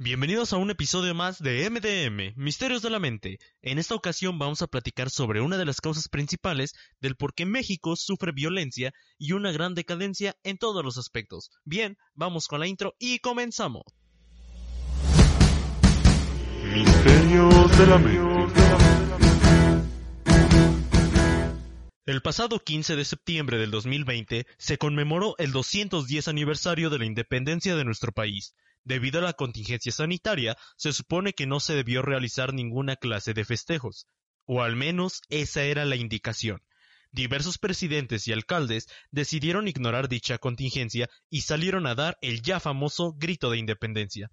Bienvenidos a un episodio más de MDM, Misterios de la Mente. En esta ocasión vamos a platicar sobre una de las causas principales del por qué México sufre violencia y una gran decadencia en todos los aspectos. Bien, vamos con la intro y comenzamos. Misterios de la Mente. El pasado 15 de septiembre del 2020 se conmemoró el 210 aniversario de la independencia de nuestro país. Debido a la contingencia sanitaria, se supone que no se debió realizar ninguna clase de festejos, o al menos esa era la indicación. Diversos presidentes y alcaldes decidieron ignorar dicha contingencia y salieron a dar el ya famoso grito de independencia.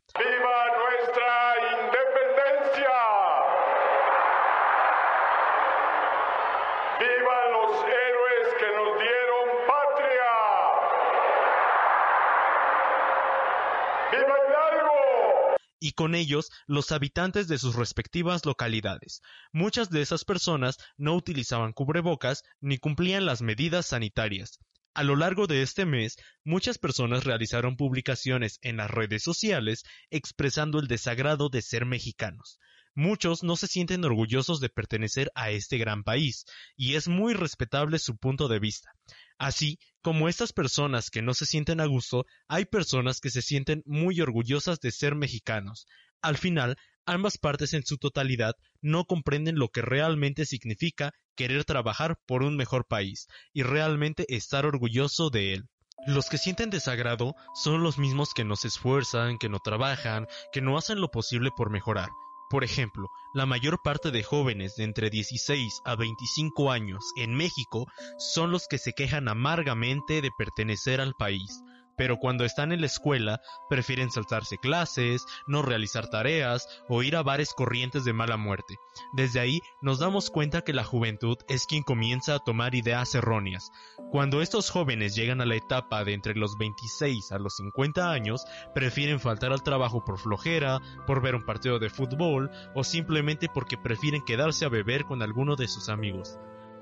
Y con ellos los habitantes de sus respectivas localidades. Muchas de esas personas no utilizaban cubrebocas ni cumplían las medidas sanitarias. A lo largo de este mes, muchas personas realizaron publicaciones en las redes sociales expresando el desagrado de ser mexicanos. Muchos no se sienten orgullosos de pertenecer a este gran país, y es muy respetable su punto de vista. Así como estas personas que no se sienten a gusto, hay personas que se sienten muy orgullosas de ser mexicanos. Al final, ambas partes en su totalidad no comprenden lo que realmente significa querer trabajar por un mejor país y realmente estar orgulloso de él. Los que sienten desagrado son los mismos que no se esfuerzan, que no trabajan, que no hacen lo posible por mejorar. Por ejemplo, la mayor parte de jóvenes de entre 16 a 25 años en México son los que se quejan amargamente de pertenecer al país, pero cuando están en la escuela prefieren saltarse clases, no realizar tareas o ir a bares corrientes de mala muerte. Desde ahí nos damos cuenta que la juventud es quien comienza a tomar ideas erróneas. Cuando estos jóvenes llegan a la etapa de entre los 26 a los 50 años, prefieren faltar al trabajo por flojera, por ver un partido de fútbol o simplemente porque prefieren quedarse a beber con alguno de sus amigos.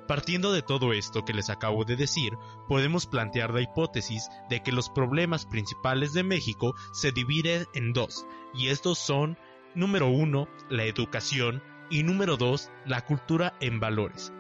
Partiendo de todo esto que les acabo de decir, podemos plantear la hipótesis de que los problemas principales de México se dividen en dos, y estos son, número uno, la educación y número dos, la cultura en valores.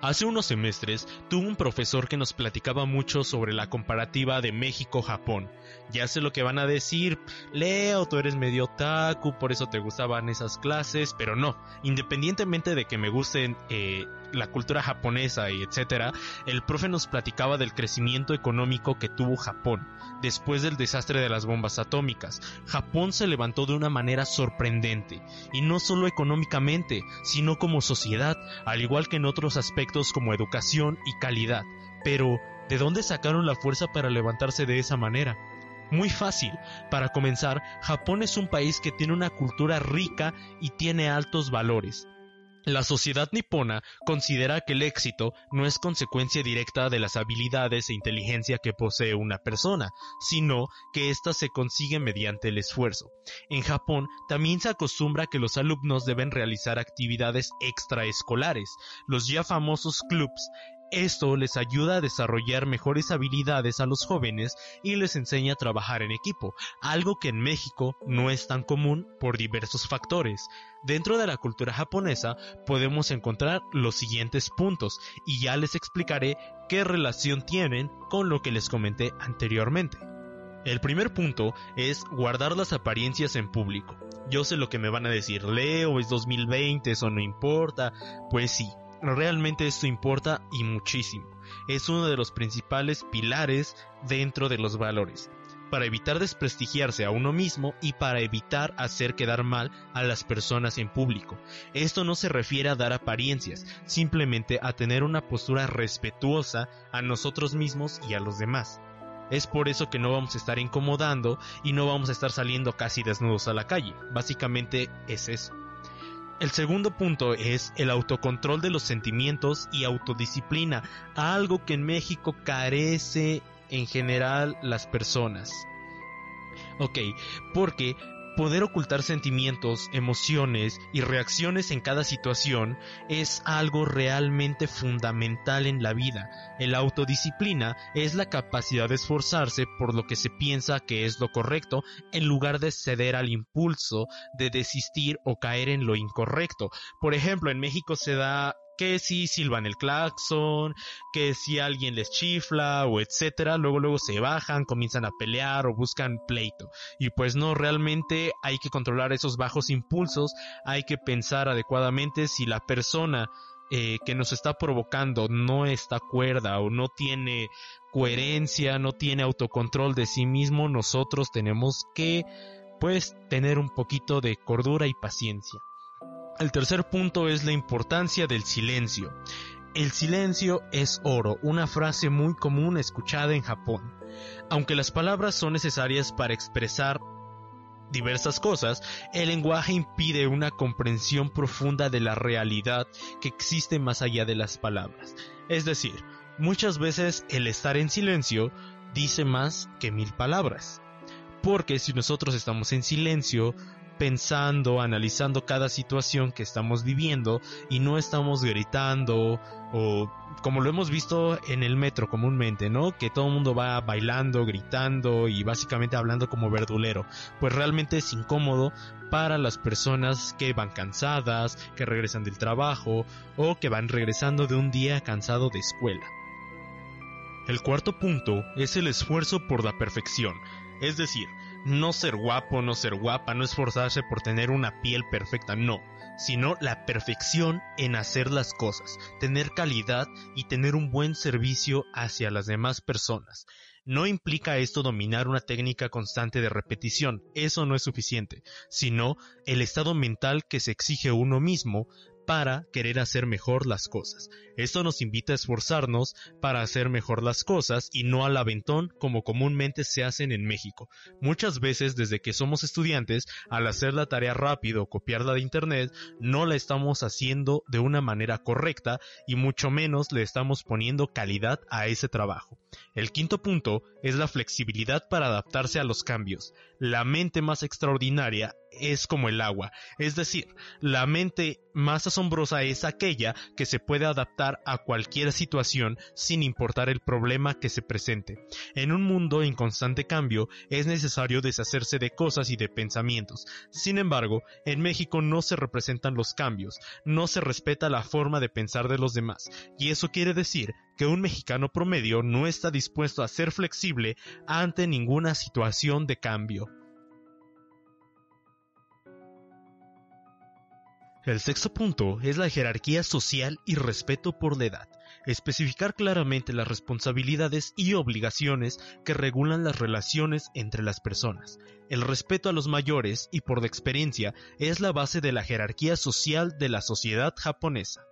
Hace unos semestres tuve un profesor que nos platicaba mucho sobre la comparativa de México-Japón. Ya sé lo que van a decir, Leo, tú eres medio otaku, por eso te gustaban esas clases, pero no, independientemente de que me gusten eh, la cultura japonesa y etcétera, el profe nos platicaba del crecimiento económico que tuvo Japón después del desastre de las bombas atómicas. Japón se levantó de una manera sorprendente, y no solo económicamente, sino como sociedad, al igual que en otros aspectos como educación y calidad. Pero, ¿de dónde sacaron la fuerza para levantarse de esa manera? Muy fácil. Para comenzar, Japón es un país que tiene una cultura rica y tiene altos valores. La sociedad nipona considera que el éxito no es consecuencia directa de las habilidades e inteligencia que posee una persona, sino que ésta se consigue mediante el esfuerzo. En Japón también se acostumbra que los alumnos deben realizar actividades extraescolares, los ya famosos clubs, esto les ayuda a desarrollar mejores habilidades a los jóvenes y les enseña a trabajar en equipo, algo que en México no es tan común por diversos factores. Dentro de la cultura japonesa podemos encontrar los siguientes puntos y ya les explicaré qué relación tienen con lo que les comenté anteriormente. El primer punto es guardar las apariencias en público. Yo sé lo que me van a decir, Leo, es 2020, eso no importa. Pues sí, realmente esto importa y muchísimo. Es uno de los principales pilares dentro de los valores, para evitar desprestigiarse a uno mismo y para evitar hacer quedar mal a las personas en público. Esto no se refiere a dar apariencias, simplemente a tener una postura respetuosa a nosotros mismos y a los demás. Es por eso que no vamos a estar incomodando y no vamos a estar saliendo casi desnudos a la calle. Básicamente es eso. El segundo punto es el autocontrol de los sentimientos y autodisciplina, algo que en México carece en general las personas. Ok, porque Poder ocultar sentimientos, emociones y reacciones en cada situación es algo realmente fundamental en la vida. El autodisciplina es la capacidad de esforzarse por lo que se piensa que es lo correcto en lugar de ceder al impulso de desistir o caer en lo incorrecto. Por ejemplo, en México se da que si silban el claxon, que si alguien les chifla o etcétera, luego luego se bajan, comienzan a pelear o buscan pleito. Y pues no, realmente hay que controlar esos bajos impulsos, hay que pensar adecuadamente si la persona eh, que nos está provocando no está cuerda o no tiene coherencia, no tiene autocontrol de sí mismo, nosotros tenemos que pues tener un poquito de cordura y paciencia. El tercer punto es la importancia del silencio. El silencio es oro, una frase muy común escuchada en Japón. Aunque las palabras son necesarias para expresar diversas cosas, el lenguaje impide una comprensión profunda de la realidad que existe más allá de las palabras. Es decir, muchas veces el estar en silencio dice más que mil palabras. Porque si nosotros estamos en silencio, pensando, analizando cada situación que estamos viviendo y no estamos gritando o como lo hemos visto en el metro comúnmente, ¿no? Que todo el mundo va bailando, gritando y básicamente hablando como verdulero. Pues realmente es incómodo para las personas que van cansadas, que regresan del trabajo o que van regresando de un día cansado de escuela. El cuarto punto es el esfuerzo por la perfección, es decir, no ser guapo, no ser guapa, no esforzarse por tener una piel perfecta, no, sino la perfección en hacer las cosas, tener calidad y tener un buen servicio hacia las demás personas. No implica esto dominar una técnica constante de repetición, eso no es suficiente, sino el estado mental que se exige uno mismo para querer hacer mejor las cosas. Esto nos invita a esforzarnos para hacer mejor las cosas y no al aventón como comúnmente se hacen en México. Muchas veces desde que somos estudiantes, al hacer la tarea rápido o copiarla de internet, no la estamos haciendo de una manera correcta y mucho menos le estamos poniendo calidad a ese trabajo. El quinto punto es la flexibilidad para adaptarse a los cambios. La mente más extraordinaria es como el agua, es decir, la mente más asombrosa es aquella que se puede adaptar a cualquier situación sin importar el problema que se presente. En un mundo en constante cambio es necesario deshacerse de cosas y de pensamientos. Sin embargo, en México no se representan los cambios, no se respeta la forma de pensar de los demás, y eso quiere decir que un mexicano promedio no está dispuesto a ser flexible ante ninguna situación de cambio. El sexto punto es la jerarquía social y respeto por la edad. Especificar claramente las responsabilidades y obligaciones que regulan las relaciones entre las personas. El respeto a los mayores y por la experiencia es la base de la jerarquía social de la sociedad japonesa.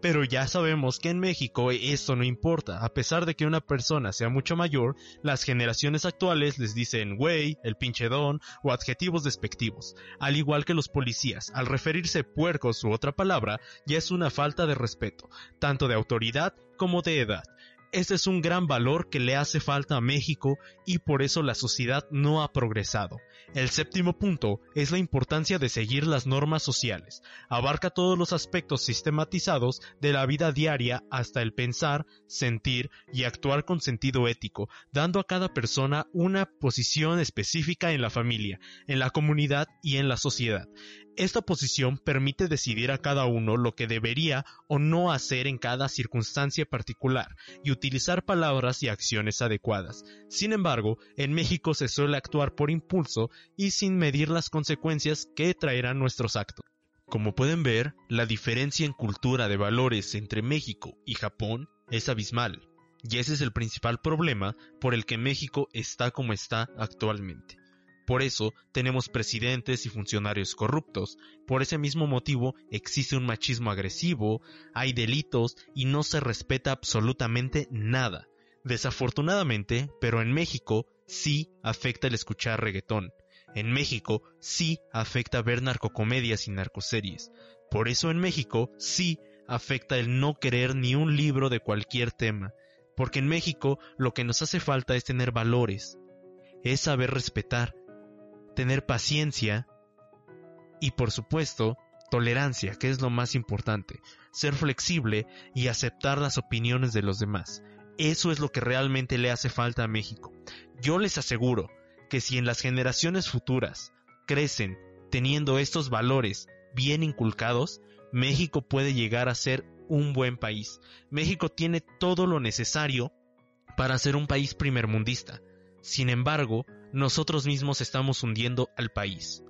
Pero ya sabemos que en México eso no importa, a pesar de que una persona sea mucho mayor, las generaciones actuales les dicen güey, el pinche don o adjetivos despectivos, al igual que los policías, al referirse puercos u otra palabra, ya es una falta de respeto, tanto de autoridad como de edad. Este es un gran valor que le hace falta a México y por eso la sociedad no ha progresado. El séptimo punto es la importancia de seguir las normas sociales. Abarca todos los aspectos sistematizados de la vida diaria hasta el pensar, sentir y actuar con sentido ético, dando a cada persona una posición específica en la familia, en la comunidad y en la sociedad. Esta posición permite decidir a cada uno lo que debería o no hacer en cada circunstancia particular y utilizar palabras y acciones adecuadas. Sin embargo, en México se suele actuar por impulso y sin medir las consecuencias que traerán nuestros actos. Como pueden ver, la diferencia en cultura de valores entre México y Japón es abismal, y ese es el principal problema por el que México está como está actualmente. Por eso tenemos presidentes y funcionarios corruptos. Por ese mismo motivo existe un machismo agresivo, hay delitos y no se respeta absolutamente nada. Desafortunadamente, pero en México sí afecta el escuchar reggaetón. En México sí afecta ver narcocomedias y narcoseries. Por eso en México sí afecta el no querer ni un libro de cualquier tema. Porque en México lo que nos hace falta es tener valores, es saber respetar, tener paciencia y por supuesto tolerancia, que es lo más importante, ser flexible y aceptar las opiniones de los demás. Eso es lo que realmente le hace falta a México. Yo les aseguro que si en las generaciones futuras crecen teniendo estos valores bien inculcados, México puede llegar a ser un buen país. México tiene todo lo necesario para ser un país primermundista. Sin embargo, nosotros mismos estamos hundiendo al país.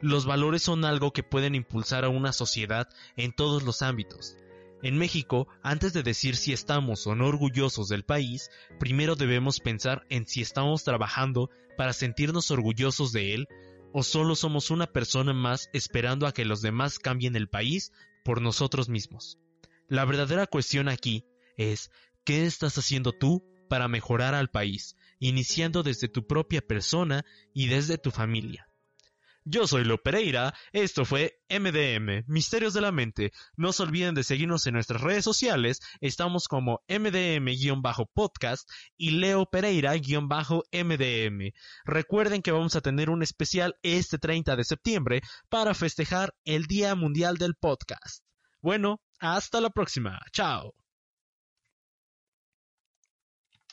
Los valores son algo que pueden impulsar a una sociedad en todos los ámbitos. En México, antes de decir si estamos o no orgullosos del país, primero debemos pensar en si estamos trabajando para sentirnos orgullosos de él o solo somos una persona más esperando a que los demás cambien el país por nosotros mismos. La verdadera cuestión aquí es ¿qué estás haciendo tú para mejorar al país, iniciando desde tu propia persona y desde tu familia? Yo soy Lo Pereira, esto fue MDM, Misterios de la Mente. No se olviden de seguirnos en nuestras redes sociales, estamos como MDM-podcast y Leo Pereira-MDM. Recuerden que vamos a tener un especial este 30 de septiembre para festejar el Día Mundial del Podcast. Bueno, hasta la próxima, chao.